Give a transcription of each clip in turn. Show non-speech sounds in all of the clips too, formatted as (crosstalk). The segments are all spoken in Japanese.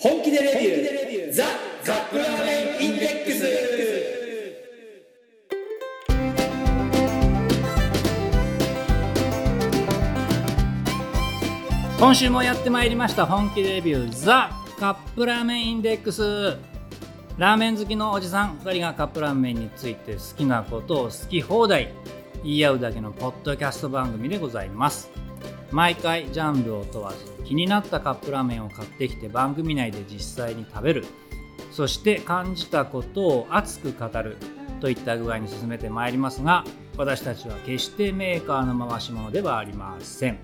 本気でレビュー。ザ・カップラー。メンインデックス。今週もやってまいりました。本気レビュー。ザカップラーメンインデックス。ラーメン好きのおじさん。2人がカップラーメンについて好きなことを好き放題。言い合うだけのポッドキャスト番組でございます。毎回ジャンルを問わず気になったカップラーメンを買ってきて番組内で実際に食べる。そして感じたことを熱く語る。といった具合に進めてまいりますが私たちは決してメーカーの回し物ではありません。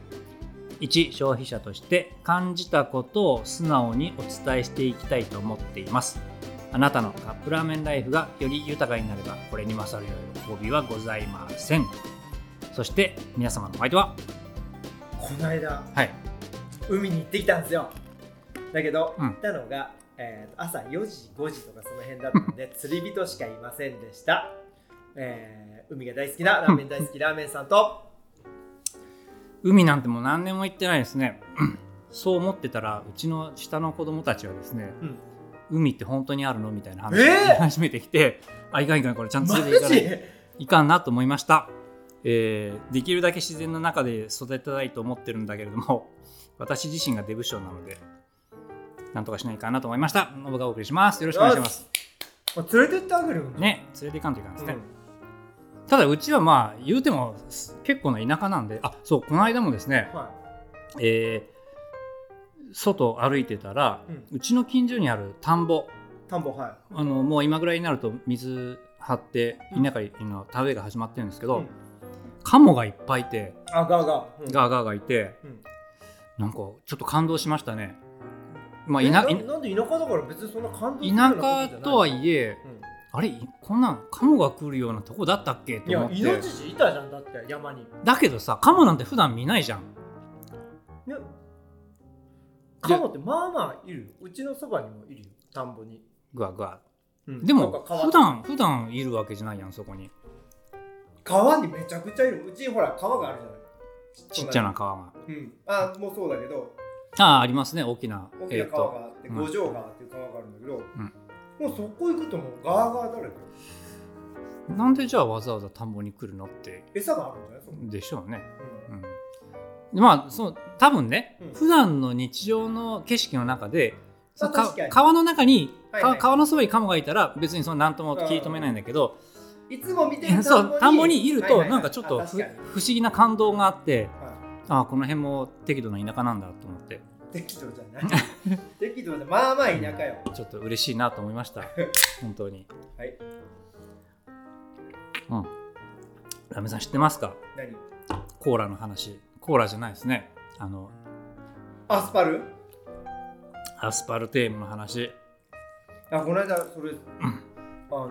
一消費者として感じたことを素直にお伝えしていきたいと思っています。あなたのカップラーメンライフがより豊かになればこれに勝る喜びはございません。そして皆様のお相手は？この間はい海に行ってきたんですよ。だけど、うん。行ったのが、えーと朝4時5時とかその辺だったので (laughs) 釣り人しかいませんでした、えー海が大好きなラーメン大好きラーメンさんと。海なんてもう何年も行ってないですね。(clears throat) そう思ってたらうちの下の子供たちはですねうん。海って本当にあるのみたいな話を始めてきて、あいかんいかんこれちゃんとマ連れていかない。ジいかんなと思いました、えーできるだけ自然の中で育てたいと思ってるんだけれども私自身がデブ症なのでなんとかしないかなと思いました。ノブがお送りします。よろしくお願いします。もう連れてってあげるよね連れていかんといかんですね、うん。ただうちはまあ言うても結構な田舎なんであそうこの間もですね、はえー外歩いてたら、うん。うちの近所にある田んぼ。い、田んぼはあのもう今ぐらいになると水張って稲刈りの田植えが始まってるんですけど、うん。カモがいっぱいいていあガーガ。ー、うん。ガーガーがいてうんなんかちょっと感動しましたね。まあ、えいなんで田舎だから別にそんな感動田舎とはいえうん。あれこんなんカモが来るようなとこだったっけ？いやと思って。イノシシいたじゃんだって山に。だけどさカモなんて普段見ないじゃん。いやカモってまあまあいるよ。うちのそばにもいるよ。田んぼに、グワグワうん。でも普段普段いるわけじゃないやんそこに。川にめちゃくちゃいる。うちほら川があるじゃないちっちゃな川が。うん。あもうそうだけど。ああありますね大きな大きな川があって、うん。五条川っていう川があるんだけど、もうそこ行くともうガーガーだらけ。なんでじゃあわざわざ田んぼに来るのって餌があるんじゃないでしょうね。うん。うん、まあそう多分ね、うん。普段の日常の景色の中で、その川の中に、はいはい。か川のそばにカモがいたら別にその何とも気止めないんだけど、いつも見てる田んぼにいるとなんかちょっと不思議な感動があってはああこの辺も適度な田舎なんだと思って。い適度じゃない。(laughs) 適度じゃまあまあ田舎よ。ちょっと嬉しいなと思いました。(laughs) 本当に。はい。うん。ラメさん知ってますか？何？コーラの話。コーラじゃないですね。あのアスパル？アスパルテームの話。あこの間それ、あの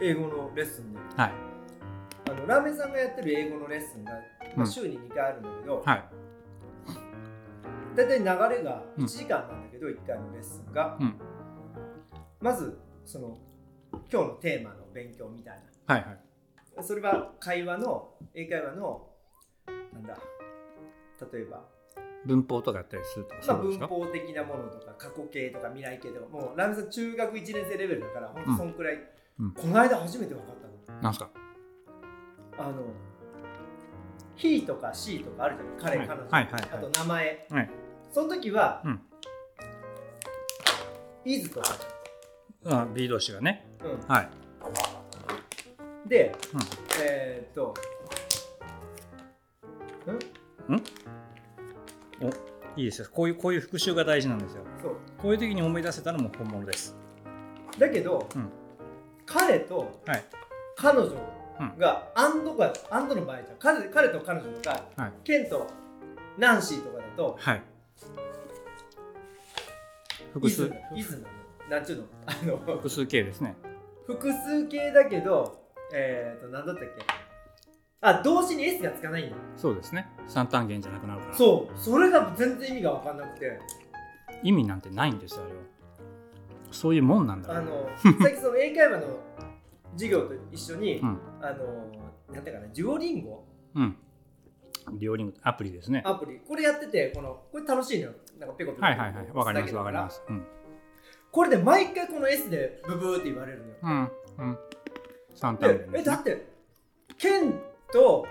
英語のレッスンではい。あのラーメンさんがやってる英語のレッスンが、まあ、うん週に2回あるんだけど、はい。大体流れがうん1時間なんだけど、1回のレッスンが、うん。まずその今日のテーマの勉強みたいはいはい。なそれは会話の英会話のなんだ例えば、文法とかやったりするとかまあ、そうですか？文法的なものとか過去形とか未来形とか。もうラーメンさん中学1年生レベルだからほんとそんくらい、うん。この間初めて分かったの。なんすか？あの「he」とか「she」とかあるじゃん。彼、はい彼女、はい。はい。はい。あと名前。はい。その時はうん「is」とか、あ B 同士がね。うはい。ん、で、うん。えーっといいですよ。こういうこういう復習が大事なんですよ。そう。こういう時に思い出せたのも本物です。だけど、うん彼とはい。彼女が「アンド」が「アンド」の場合じゃん。彼彼と彼女とか、はい。ケンとナンシーとかだとはい「複数」「is」なんちゅうの？あの複数形ですね。複数形だけどえーっと何だったっけ？あ動詞に S がつかないんだ。そうですね。三単元じゃなくなるから。そう。それが全然意味が分かんなくて。意味なんてないんですよあれはそういうもんなんだあの (laughs) さっきその英会話の授業と一緒に、うん。あのなんていうかなデュオリンゴ？うん。リオリングアプリですね。アプリ。これやっててこのこれ楽しいのよ。なんかペコペコ。はいはいはい。わかりますわかります。うん。これで毎回この S でブブーって言われるのよ。うんうん。3単でえだってケンと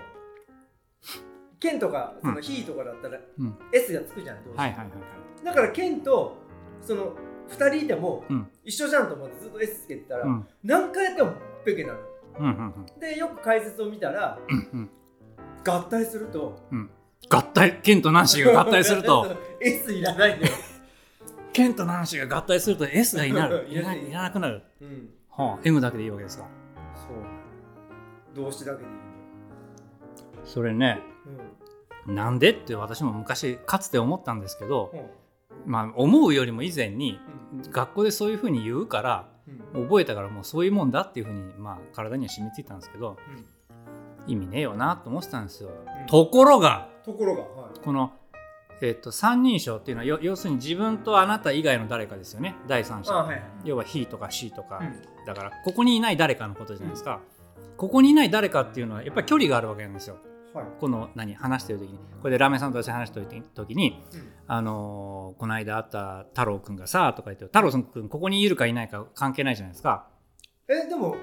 ケンとかそのヒーとかだったらうん。S がつくじゃんどうしても。はいはいはいはい。だからケンとその2人いてもうん。一緒じゃんと思ってずっと S つけてたら、うん。何回やってもペケなのうんうんでよく解説を見たらうんうん。合体するとうん。合体ケンとナンシーが合体すると。(laughs) S いらないんだよ、(laughs) ケンとナンシーが合体すると S がいなる。(laughs) いらない。いらなくなる。うん、はあ M だけでいいわけですか。そう。動詞だけでいいそれねなんでって私も昔かつて思ったんですけどうんうん。まあ思うよりも以前にうん学校でそういうふうに言うからうん。覚えたからもうそういうもんだっていうふうにまあ体には染みついたんですけどうん。意味ねえよなと思ってたんですよ。うん。ところがところが、はい、この、えっと三人称っていうのはよ要するに自分とあなた以外の誰かですよね。第三者。あはいはい要は he とか she とか、うん。だからここにいない誰かのことじゃないですか、ここにいない誰かっていうのはやっぱり距離があるわけなんですよはい。この何話してる時にこれでラーメンさんと私話してる時にうん。あのーこの間会った太郎くんがさとか言って太郎くんここにいるかいないか関係ないじゃないですか。えでも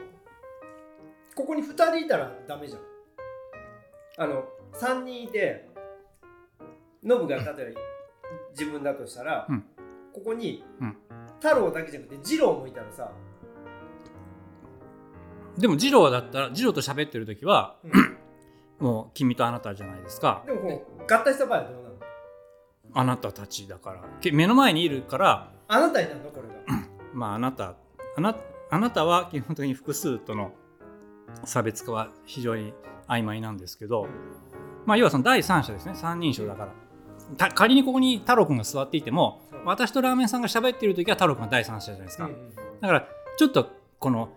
ここに2人いたらダメじゃん。あの3人いてノブが例えば自分だとしたら、うん。ここに、うん。太郎だけじゃなくて二郎もいたらさ、でも二郎だったら二郎と喋ってる時はうんもう君とあなたじゃないですか。でもこう合体した場合はどうなの？あなたたちだから。け目の前にいるから。あなたになるの？これが。まああなたあなあなたは基本的に複数との差別化は非常に曖昧なんですけど、まあ要はその第三者ですね。三人称だから。た仮にここに太郎くんが座っていてもう。ん私とラーメンさんが喋っている時は太郎くんが第三者じゃないですか、うんうんだからちょっとこの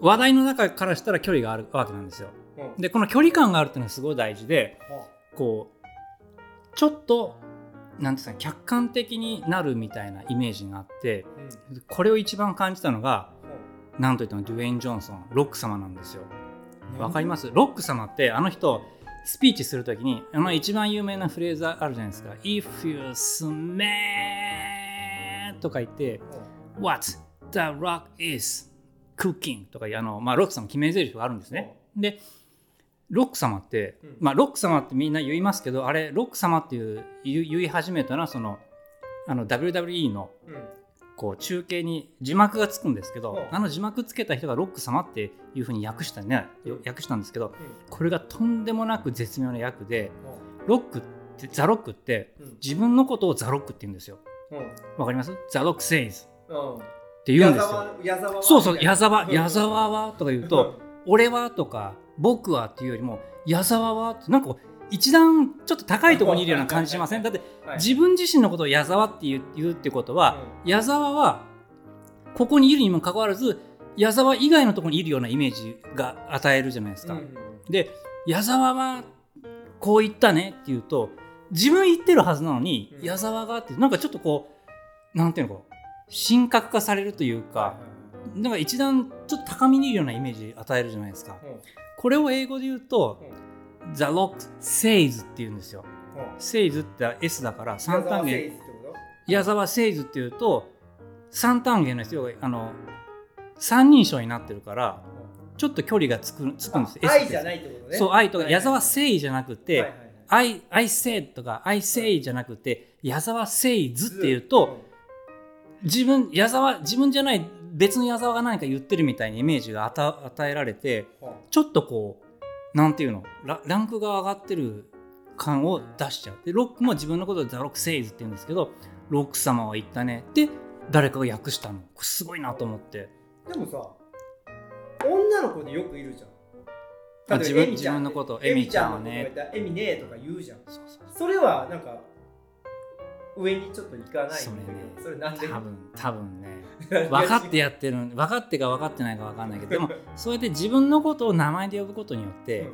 話題の中からしたら距離があるわけなんですよ。うんでこの距離感があるっていうのはすごい大事ではこうちょっとなんていうんですか客観的になるみたいなイメージがあってこれを一番感じたのがなんといってもデュウェイン・ジョンソンロック様なんですよ。うん。わかります？ロック様ってあの人スピーチするときにあの一番有名なフレーズあるじゃないですか「If you smell」とか言って「What the rock is cooking」とかあの、まあ、ロック様決め台詞があるんですね。でロック様って、うん。まあ、ロック様ってみんな言いますけどあれロック様っていう言い始めたのはそのあの WWE のうん。こう中継に字幕がつくんですけど、うん。あの字幕つけた人がロック様っていうふうに訳したね、うん。訳したんですけどうん。これがとんでもなく絶妙な訳でうロックってザロックって自分のことをザロックって言うんですよ。うん。わかります？ザロックセイズ。っうん。て言うんですよ。そうそう矢沢うん。矢沢はとか言うと俺はとか僕はっていうよりも矢沢はってなんか一段ちょっと高いところにいるような感じしません？だってはい自分自身のことを矢沢って言う言うってことは、矢沢はここにいるにもかかわらず矢沢以外のところにいるようなイメージが与えるじゃないですか。うん。で矢沢はこう言ったねって言うと自分言ってるはずなのに、うん。矢沢がってなんかちょっとこうなんていうのこう神格化されるというか、なんか一段ちょっと高みにいるようなイメージ与えるじゃないですか。うん。うんこれを英語で言うと、The Rock Says って言うんですよ。うん。Says って S だから三単元。矢沢誠一っていうと三単元の人があの三人称になってるからちょっと距離がつくつくんです。愛じゃないってことね。そう愛とかはい矢沢誠意じゃなくて、はいはいはい。I, I said とか I say じゃなくて矢沢誠図っていうと自分矢沢自分じゃない別の矢沢が何か言ってるみたいなイメージが与与えられてうん。ちょっとこうなんていうの？ラランクが上がってる感を出しちゃう。でロックも自分のことでザ・ロック・セイズって言うんですけどロック様は言ったね。って誰かが訳したの。すごいなと思って。でもさ女の子でよくいるじゃん。あ自分例えばエミちゃん自分のこと。エミちゃんはね。エミねとか言うじゃん。それはなんか上にちょっといかないんだけどそれね。それなんで？多分多分ね (laughs) 分かってやってる分かってか分かってないか分かんないけどでも (laughs) そうやって自分のことを名前で呼ぶことによって、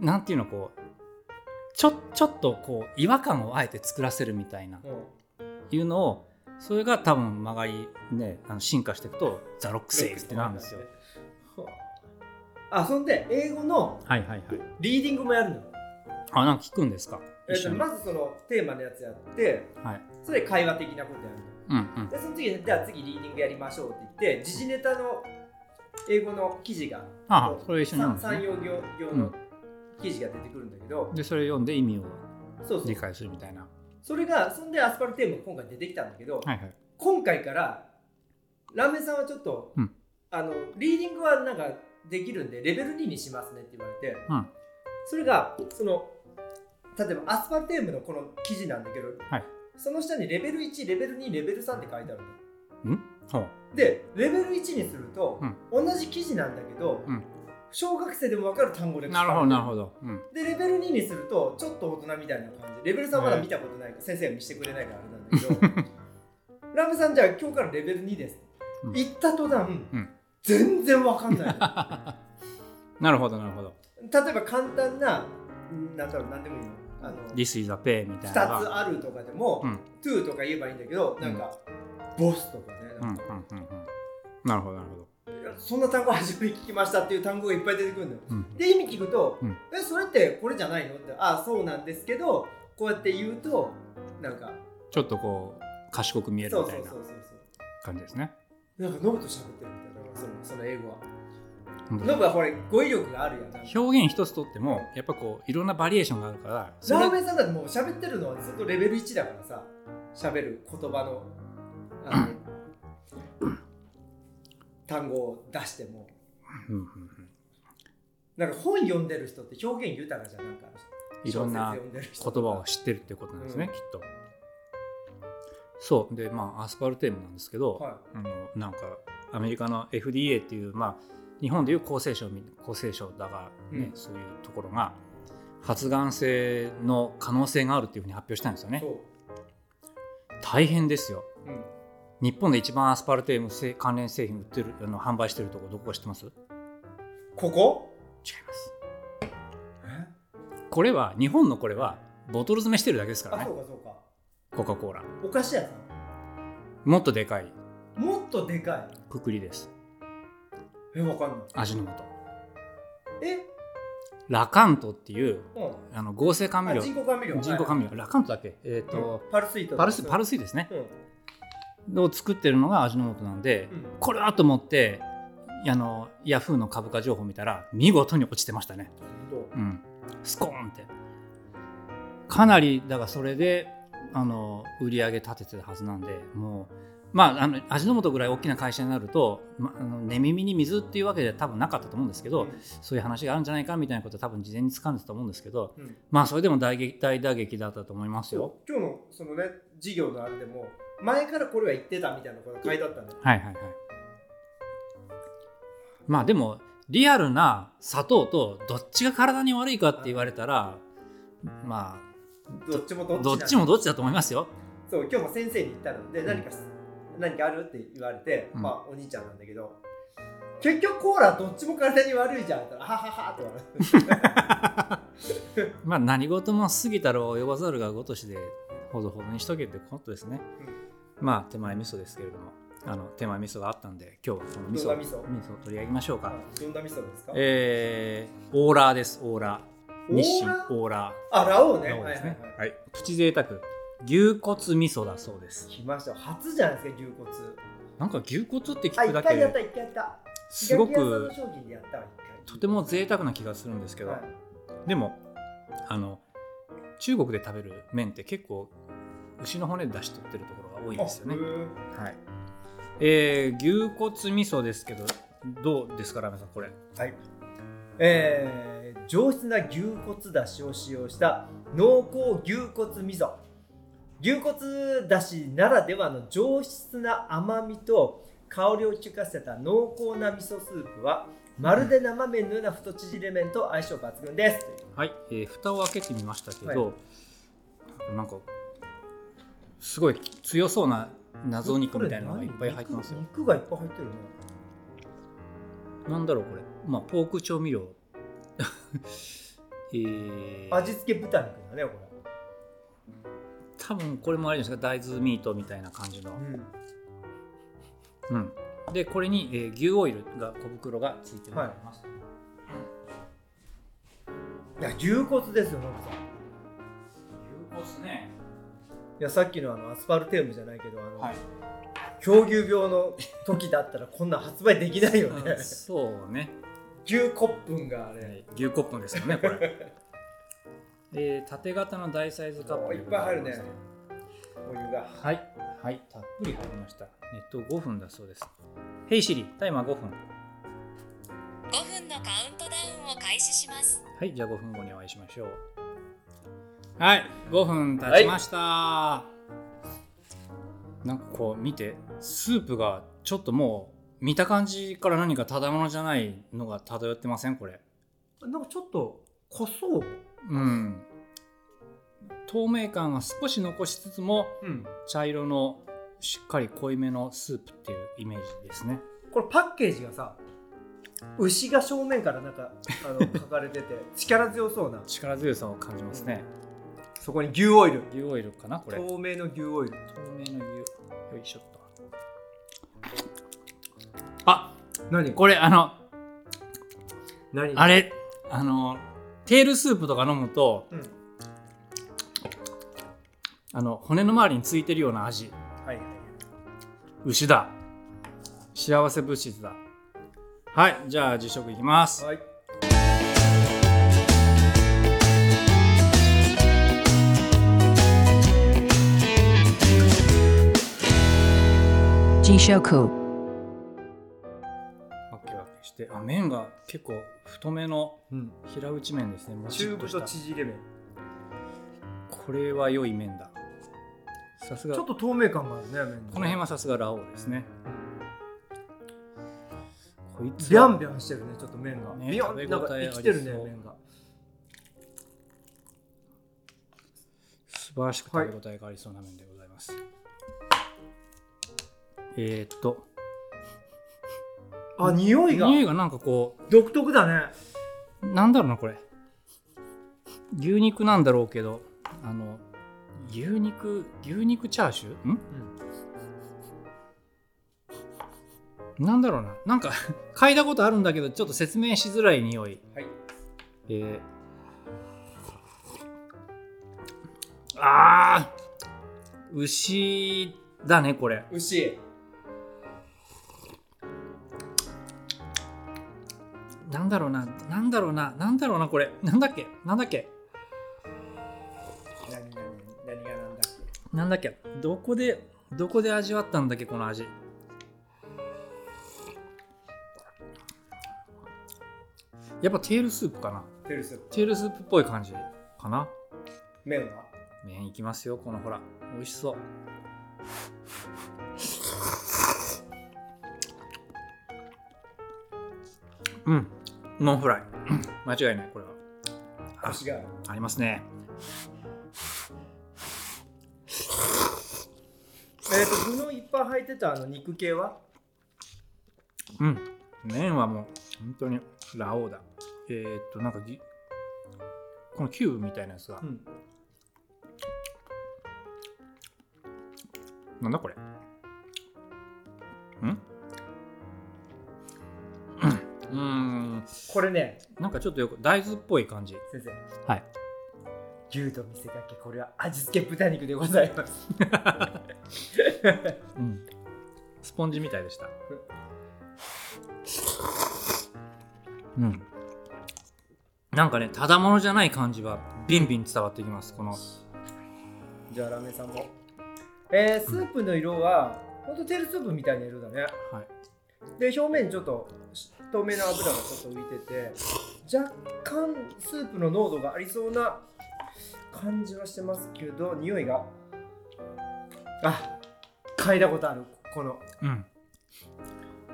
なんていうのこうちょちょっとこう違和感をあえて作らせるみたいなうんうんいうのをそれが多分曲がりねあの進化していくとザ・ロック・セイズってなるんですよ。(laughs) あそんで英語のはいはいはい。リーディングもやるの、あなんか聞くんですか？えっと、一緒に。まずそのテーマのやつやってはい。それで会話的なことやるのうんうん。でその次にじゃあ次リーディングやりましょうって言って時事ネタの英語の記事があそれ一緒に読むんですね。三用行用の記事が出てくるんだけど、でそれ読んで意味を理解するみたいな。それがそんでアスパルテームが今回出てきたんだけど、はいはい。今回からラーメンさんはちょっと、うん。あのリーディングはなんかできるんでレベル2にしますねって言われて、うん。それがその例えばアスパルテームのこの記事なんだけど、はいその下にレベル1レベル2レベル3って書いてあるの。ん？ほうでレベル1にすると、う同じ記事なんだけど、うん。小学生でも分かる単語でなるほどなるほど。ど、うん、でレベル2にするとちょっと大人みたいな感じ。レベル3まだ見たことないから、先生が見せてくれないからあれなんだけど。(laughs) ラーメンさんじゃあ今日からレベル2です、うん。言った途端、うん。全然分かんない。(laughs) なるほどなるほど。例えば簡単なうんなんだろう何でもいいのあの This is a pay みた2いな。のがつあるとかでも、うん。to とか言えばいいんだけどなんか、ボスとかね。うんうんなんか、うんうん。なるほどなるほど、そんな単語初めて聞きましたっていう単語がいっぱい出てくるのよ。うん、で意味聞くと、うん。えそれってこれじゃないのってあそうなんですけどこうやって言うとなんかちょっとこう賢く見えるみたいな感じですね。なんかノブと喋ってるみたいなそのその英語は本当にノブはこれ語彙力があるやん。表現一つとってもやっぱこういろんなバリエーションがあるからラーメンさんだってもう喋ってるのはずっとレベル1だからさ喋る言葉のあの単語を出しても。なんか本読んでる人って表現豊かじゃんなん。かいろんな言葉を知ってるっていうことなんですね、うんきっと。そう。でまあアスパルテームなんですけど、はあのなんかアメリカの FDA っていうまあ日本でいう厚生省み厚生省だがね、うん。そういうところが発がん性の可能性があるっていうふうに発表したんですよね。大変ですよ。う、うん、日本で一番アスパルテーム製関連製品売ってるあの販売してるとこどこか知ってます？違いここます。え？これは日本のこれはボトル詰めしてるだけですからあねそうかそうか。コカ・コーラ。お菓子屋さもっとでかい。んもっとでかい。くくりですえわかんない。味の素。え？ラカントっていううん。あの合成甘味料。あ人工甘味料。人工甘味料。ラカントだっけ？えっ、料、と、パルスイートパルスパルススイですね。うん。を作ってるのが味の素なんで、うん。これはと思ってあのヤフーの株価情報見たら見事に落ちてましたね、うん、スコーンって。かなりだからそれであの売り上げ立ててたはずなんでもうまああの味の素ぐらい大きな会社になると、ま、あの寝耳に水っていうわけでは多分なかったと思うんですけど、うんそういう話があるんじゃないかみたいなことは多分事前に掴んでたと思うんですけどうんまあそれでも大撃大打撃だったと思いますよ。今日のそのね授業のあれでも前からこれは言ってたみたいなことが書いてあったんだよはいはいはい。まあでもリアルな砂糖とどっちが体に悪いかって言われたらまどっちもどあっちどっちもどっちだと思いますよ。そう今日も先生に言ったので何か、何かある？って言われて、うん。まあお兄ちゃんなんだけど結局コーラどっちも体に悪いじゃん。って言ったらはははって笑って (laughs) まあ何事も過ぎたる及ばざるがごとしでほどほどにしとけってことですね。まあ手前味噌ですけれどもあの手前味噌があったんで今日はこの味噌。味噌？味噌を取り上げましょうか。どんな味噌ですか？えー、オーラーですオーラー。日清オーラオーラあラオウー。ね。ラオウですね。はいはいはい。はい。プチ贅沢牛骨味噌だそうです。来ました初じゃないですか牛骨。なんか牛骨ってあ聞くだけで一回やった一回やった。すごくとても贅沢な気がするんですけど、はい。でもあの中国で食べる麺って結構牛の骨で出し取ってるところが多いんですよね。はい。えー、牛骨味噌ですけどどうですかラーメンさんこれ？はい。えー、上質な牛骨だしを使用した濃厚牛骨味噌。牛骨だしならではの上質な甘みと香りを効かせた濃厚な味噌スープはまるで生麺のような太縮れ麺と相性抜群です。はい、えー蓋を開けてみましたけど、はなんかすごい強そうな謎肉みたいなのがいっぱい入ってますよ。肉肉がいっぱい入ってるね。なんだろうこれ。まあポーク調味料。(laughs) えー、味付け豚肉だね、こ多分これもあれですか大豆ミートみたいな感じの、れ。うん。うん。でこれに、えー牛オイルが小袋がついております、い。や、牛骨ですよ、ノブさん。牛骨ね。いやさっきのあのアスパルテームじゃないけどあの、はい。狂牛病の時だったらこんなん発売できないよね。そうね、牛骨粉があれ、はい、牛コップですよねこれ (laughs) えー、縦型の大サイズカップおいっぱい入るね。お湯が。はい。はい。たっぷり入りました。熱湯5分だそうです。ヘイシリタイマー5分。5分のカウントダウンを開始します。はい。じゃあ5分後にお会いしましょう。はい。5分経ちました、なんかこう見てスープがちょっともう見た感じから何かただものじゃないのが漂ってません？これ。なんかちょっと濃そう。うん透明感が少し残しつつもうん。茶色のしっかり濃いめのスープっていうイメージですね。これパッケージがさ牛が正面からなんかあの (laughs) 書かれてて力強そうな。力強さを感じますね、そこに牛オイル。牛オイルかなこれ。透透明の牛オイル。明の牛。よいしょっと。あ何？これあの何？あれあのテールスープとか飲むとうんあの骨の周りについてるような味。はい。牛だ。幸せ物質だ。はいじゃあ実食いきます。はい。て。あ麺が結構太めのうん。平打ち麺ですね。もち中太縮れ麺。これは良い麺ださすが。ちょっと透明感があるね麺この辺はさすがラオウですね。こいつビャはンビャンしてるねちょっと麺が、ねビヨンなんか生きてるね麺が。素晴らしく食べ応えがありそうな麺でございます、えー、っと。あ匂いが。匂いがなんかこ独特だね。うなんだろうなこれ。牛肉なんだろうけどあの牛肉牛肉チャーシュー？ん？なんだろうな。なんか (laughs) 嗅いだことあるんだけどちょっと説明しづらい匂い。はい。えー、あー！牛だねこれ。牛。なんだろうな。なんだろうな。なんだろうなこれ。なんだっけ？なんだっけ？なんだっけ？どこでどこで味わったんだっけ？この味。やっぱテールスープかな？けテルステールスープっぽい感じかな？麺は？麺いきますよこのほら。美味しそう。うん。ノンフライ。間違いないこれは。あありますねえっ、と具のいっぱい入ってたあの肉系は？うん。麺はもう本当にラ王だ。えー、っとなんかぎこのキューブみたいなやつが、ん。なんだこれ？んうん？これね。なんかちょっとよく大豆っぽい感じ。先生。はい。牛と見せかけこれは味付け豚肉でございます (laughs) うん。スポンジみたいでした。うん。なんかねただものじゃない感じはビンビン伝わってきます。この。じゃあラーメンさんも。えー、スープの色はほんとテールスープみたいな色だね。はい。で表面ちょっと透明な油がちょっと浮いてて若干スープの濃度がありそうな感じはしてますけど匂いがあ嗅いだことあるこの。うん。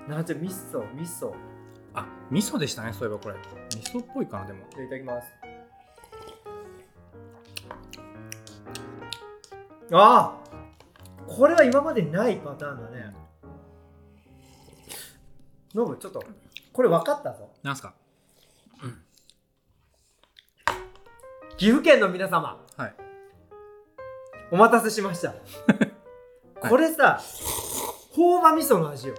なんて味噌味噌。あ味噌でしたねそういえばこれ。味噌っぽいかなでも。じゃあいただきます。ああこれは今までにないパターンだね。ノブちょっとこれ分かったぞ。なんすか？岐阜県の皆様。はい。お待たせしました (laughs) これさ朴葉味噌の味よ。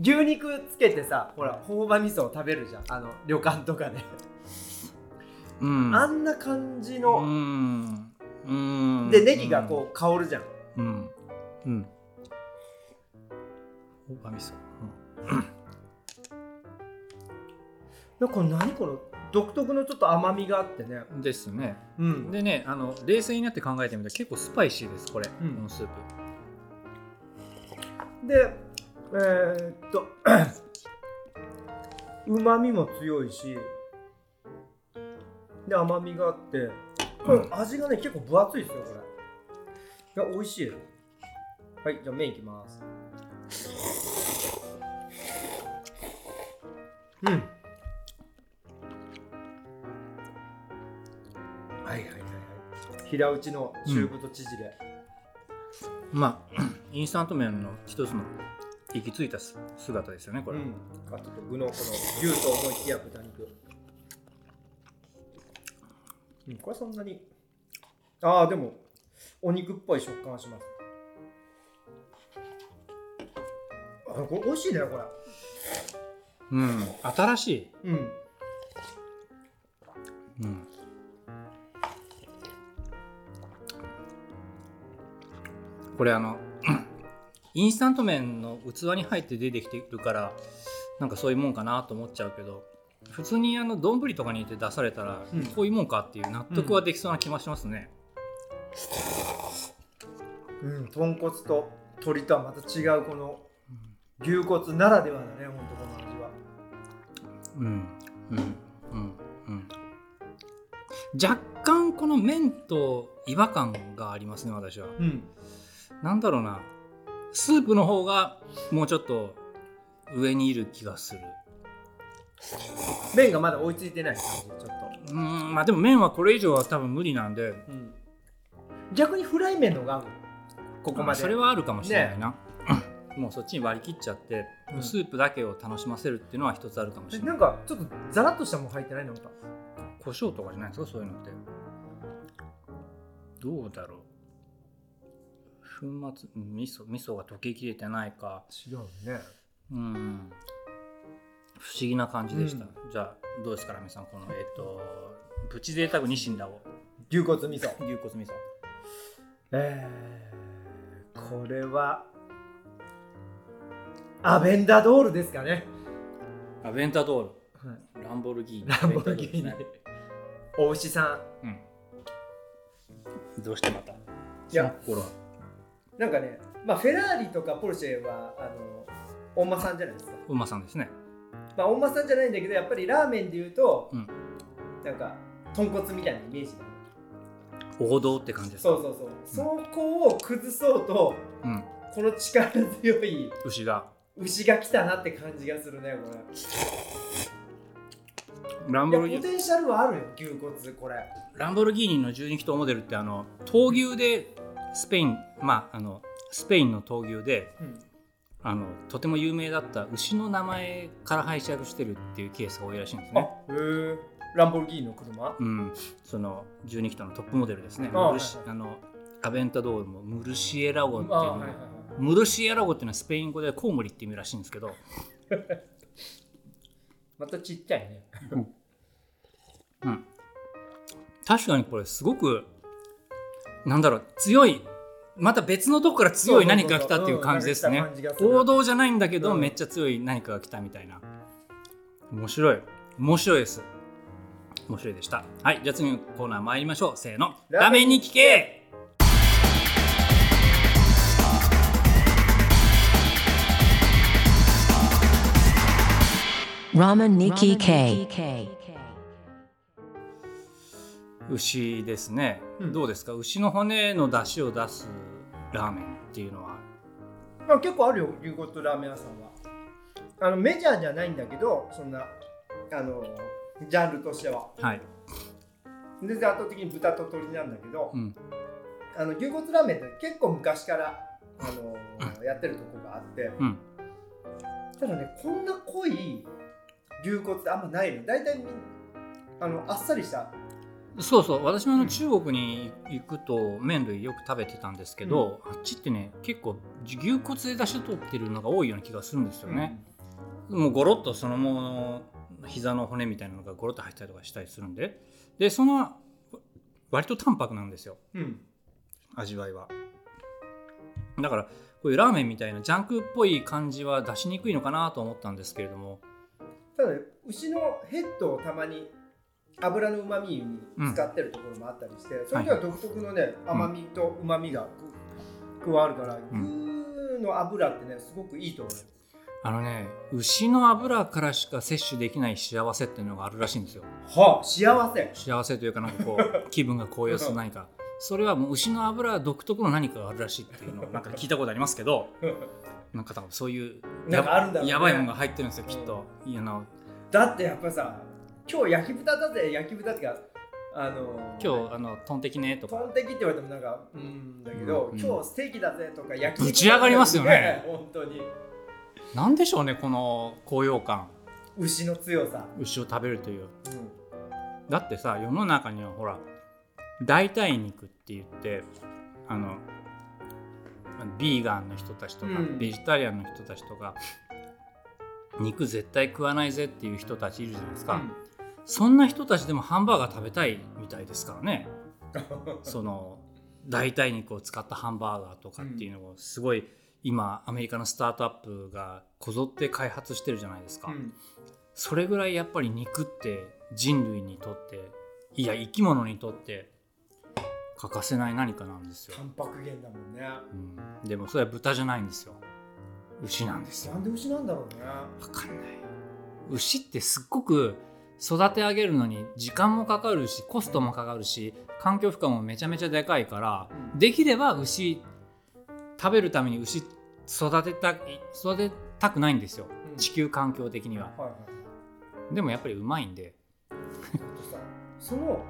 牛肉つけてさほら朴葉味噌を食べるじゃん。あの旅館とかで、うん。あんな感じうのん。うん。でネギがこう香るじゃん。うん。うん。大葉味噌、なん。か何この独特のちょっと甘みがあってね。うん、ですね。うん。でねあの冷静になって考えてみたら結構スパイシーですこれ、うん。このスープ。でえー、っとうまみも強いしで甘みがあってこれ味がね結構分厚いですよこれ。いや美味しい。はいじゃあ麺いきます。うんはいはいはいはい平打ちの中太縮れ、まあ (clears throat) インスタント麺の一つの行き着いたす姿ですよねこれ、うん、あと具のこの牛と思いきや豚肉。うん、これそんなに。ああ、でも、お肉っぽい食感はします。あこれ美味しいね、これ。うん、新しい、うん。うん、これあのインスタント麺の器に入って出てきてるからなんかそういうもんかなと思っちゃうけど普通にあの丼とかに入れて出されたら、うん。こういうもんかっていう納得はできそうな気がしますね、うん、豚骨と鶏とはまた違うこの牛骨ならではだね、ほんとこの味は。うん。うん。うん。うん。若干この麺と違和感がありますね私は。うん。なんだろうな。スープの方がもうちょっと上にいる気がする。麺がまだ追いついてない感じ、ちょっと。うんまあでも麺はこれ以上は多分無理なんで。うん。逆にフライ麺のがここまで。それはあるかもしれないな、(laughs) もうそっちに割り切っちゃって、うん。スープだけを楽しませるっていうのは一つあるかもしえれなないんかちょっとザラッとしたもん入ってないの？か。胡椒とかじゃないですか？そういうのって。どうだろう粉末味噌味噌が溶けきれてないか。違うね。うん。不思議な感じでした、うじゃあどうですかラミさんこのえっ、とプチ贅沢ニシンだを。牛骨味噌。(laughs) 牛骨味噌。えー、これはアベンダドールですかね。アベンタドール。はい。ランボルギーニ。ランボルギーニ。ね。お牛さうん。どうしてまた？いや。その心は。んなんかねまあフェラーリとかポルシェはあのお馬さんじゃないですか。うまさんですね。まあお馬さんじゃないんだけどやっぱりラーメンで言うと、うん。なんか豚骨みたいなイメージ王道って感じですか？そうそうそう、そこを崩そうとうん、この力強い牛が。牛が来たなって感じがするねこれ。いランボルギーやポテンシャルはあるよ牛骨これ。ランボルギーニの12気筒モデルってあの闘牛でスペインまああのスペインの闘牛でうん。あのとても有名だった牛の名前から拝借してるっていうケースが多いらしいんですね。あへえ。ランボルギーニの車？うん、その12気筒のトップモデルですね。あムルシあのアベンタドールもムルシエラゴっていうはいはいはい。ムルシエラゴっていうのはスペイン語でコウモリって意味らしいんですけど、(laughs) またちっちゃいね。うん、確かにこれすごくなんだろう強いまた別のとこから強い何かが来たっていう感じですね。王道じゃないんだけど、うんめっちゃ強い何かが来たみたいな。面白い。面白いです。面白いでした。はいじゃあ次のコーナー参りましょう。せーの。ラーメンラーメンに聞け。Ramen Nikki K. 牛ですね、うんどうですか？牛の骨の出汁を出すラーメンっていうのは。まあ、結構あるよ牛骨ラーメン屋さんは。あのメジャーじゃないんだけどそんなあのジャンルとしては。はい、全然圧倒的に豚と鶏なんだけど、うん。あの牛骨ラーメンって結構昔からあのやってるとこがあって、うん。ただねこんな濃い牛骨ってあんまないの。大体あのあっさりしたそうそう。私もあうん。の中国に行くと麺類よく食べてたんですけど、あっちってね結構牛骨で出汁取ってるのが多いような気がするんですよね、もうゴロッとそのもの膝の骨みたいなのがゴロッと入ったりとかしたりするんで。でその割と淡白なんですよ。うん。味わいは。だからこういうラーメンみたいなジャンクっぽい感じは出しにくいのかなと思ったんですけれども。ただね牛のヘッドをたまに油のうまみに使ってるところもあったりして、それでは独特のね、甘みとうまみが加わるから、牛の油ってねすごくいいと思うあのね牛の油からしか摂取できない幸せっていうのがあるらしいんですよ。はあ幸せ。幸せというかなんかこう気分が高揚する何か。(laughs) それはもう牛の油独特の何かがあるらしいっていうのをなんか聞いたことありますけどなんか多分そういうなんかあるんだろうね。やばいものが入ってるんですよきっと、いやあのだってやっぱさ今日焼き豚だぜ焼き豚ってかあの今日あのトンテキねとか。トンテキって言われてもなんかうんだけど、うん。今日ステーキだぜとか焼き肉ぶち上がりますよね。(laughs) 本当に。なんでしょうねこの高揚感。牛の強さ、牛を食べるという。うん。だってさ世の中にはほら代替肉って言ってあのビーガンの人たちとか、うん。ベジタリアンの人たちとか肉絶対食わないぜっていう人たちいるじゃないですか、そんな人たちでもハンバーガー食べたいみたいですからね。(laughs) その代替肉を使ったハンバーガーとかっていうのをすごい今アメリカのスタートアップがこぞって開発してるじゃないですか、うん。それぐらいやっぱり肉って人類にとっていや生き物にとって欠かせない何かなんですよ、タンパク源だもんね。うん、でもそれは豚じゃないんですよ。牛なんですよ。なんで牛なんだろうね。分かんない。牛ってすっごく育て上げるのに時間もかかるしコストもかかるし環境負荷もめちゃめちゃでかいから、うん。できれば牛食べるために牛育てた育てたくないんですよ、うん。地球環境的には。でもやっぱりうまいんで。その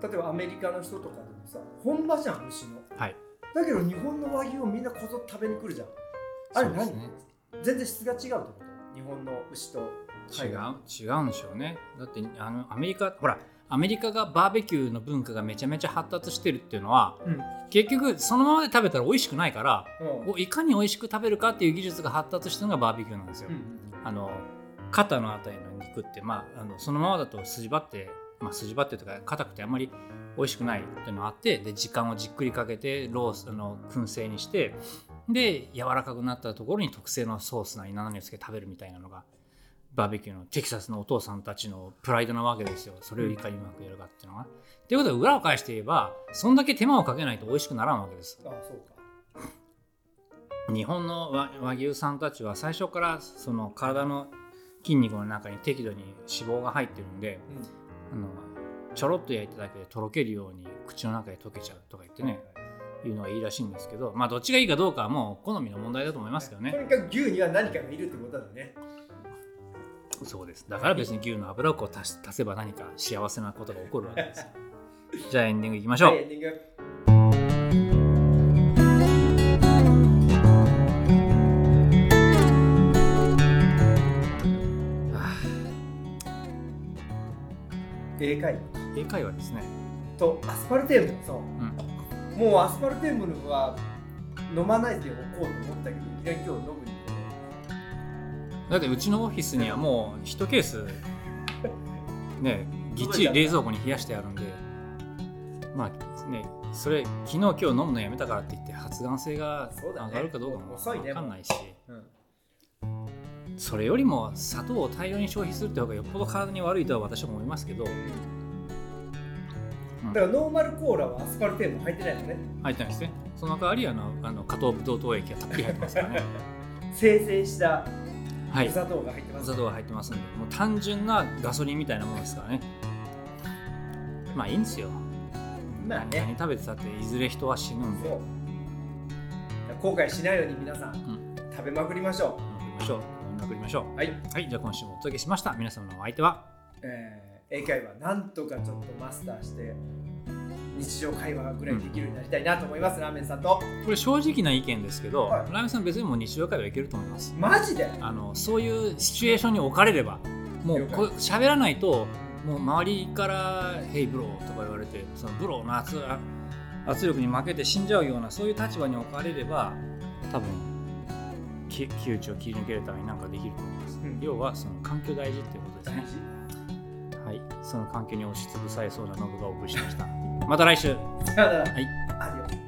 例えばアメリカの人とかでもさ本場じゃん牛の。はい。だけど日本の和牛をみんなこぞ食べに来るじゃん。あれ何、ね。全然質が違うってこと？日本の牛と違う違うんでしょうね。だってあのアメリカほらアメリカがバーベキューの文化がめちゃめちゃ発達してるっていうのはうん。結局そのままで食べたら美味しくないからうん。おいかに美味しく食べるかっていう技術が発達したのがバーベキューなんですよ。うん。あの肩のあたりの肉って、まあ、あのそのままだと筋張って、まあ、筋張ってとか硬くてあんまり美味しくないっていうのがあってで時間をじっくりかけてロースあの燻製にしてで柔らかくなったところに特製のソースなり何をつけて食べるみたいなのがバーベキューのテキサスのお父さんたちのプライドなわけですよ。それをいかにうまくやるかっていうのが。ということで裏を返して言えばそんだけ手間をかけないと美味しくならんわけです。あそうか。日本の和和牛さんたちは最初からその体の筋肉の中に適度に脂肪が入ってるんであのちょろっと焼いただけでとろけるように口の中で溶けちゃうとか言ってね、いうのがいいらしいんですけどまあどっちがいいかどうかはもう好みの問題だと思いますけどね。とにかく牛には何かがいるってことだねそうです。だから別に牛の油をこう足し足せば何か幸せなことが起こるわけですよ。(laughs) じゃあエンディングいきましょう、はい。エンディング英会話。英会話ですね。とアスパルテーム。そう。うん。もうアスパルテームは飲まないでおこうと思ったけどいきなり今日飲むにだってうちのオフィスにはもう1ケースねぎっちり冷蔵庫に冷やしてあるんでまあねそれ昨日今日飲むのやめたからって言って発がん性が上がるかどうかも分かんないしう。ん。それよりも砂糖を大量に消費するって方がよっぽど体に悪いとは私は思いますけどだからノーマルコーラはアスパルテーム入ってないのね。入ってないですね。その代わりあのあの加糖ブドウ糖液がたっぷり入ってますからね。(laughs) 生成したはい。お砂糖が入ってます、砂糖が入ってますんでもう単純なガソリンみたいなものですからね。まあいいんですよ。まあ何ね食べてたっていずれ人は死ぬんで。後悔しないように皆さん、ん。食べまくりましょ飲みましょう。飲みまくりましょう。はい、うはい。じゃあ今週もお届けしました。皆様のお相手は？えー英会話なんとかちょっとマスターして日常会話ぐらいできるようになりたいなと思います、ラーメンさんと。これ正直な意見ですけど、はい。ラーメンさん別にもう日常会話いけると思います。マジで？あのそういうシチュエーションに置かれればもうこう喋らないともう周りから「ヘイブロー」とか言われてそのブローの圧圧力に負けて死んじゃうようなそういう立場に置かれれば多分き窮地を切り抜けるために何かできると思います、うん。要はその環境大事っていうことですね。はい、その環境に押しつぶされそうなノブがお送りしましたまた来週。はい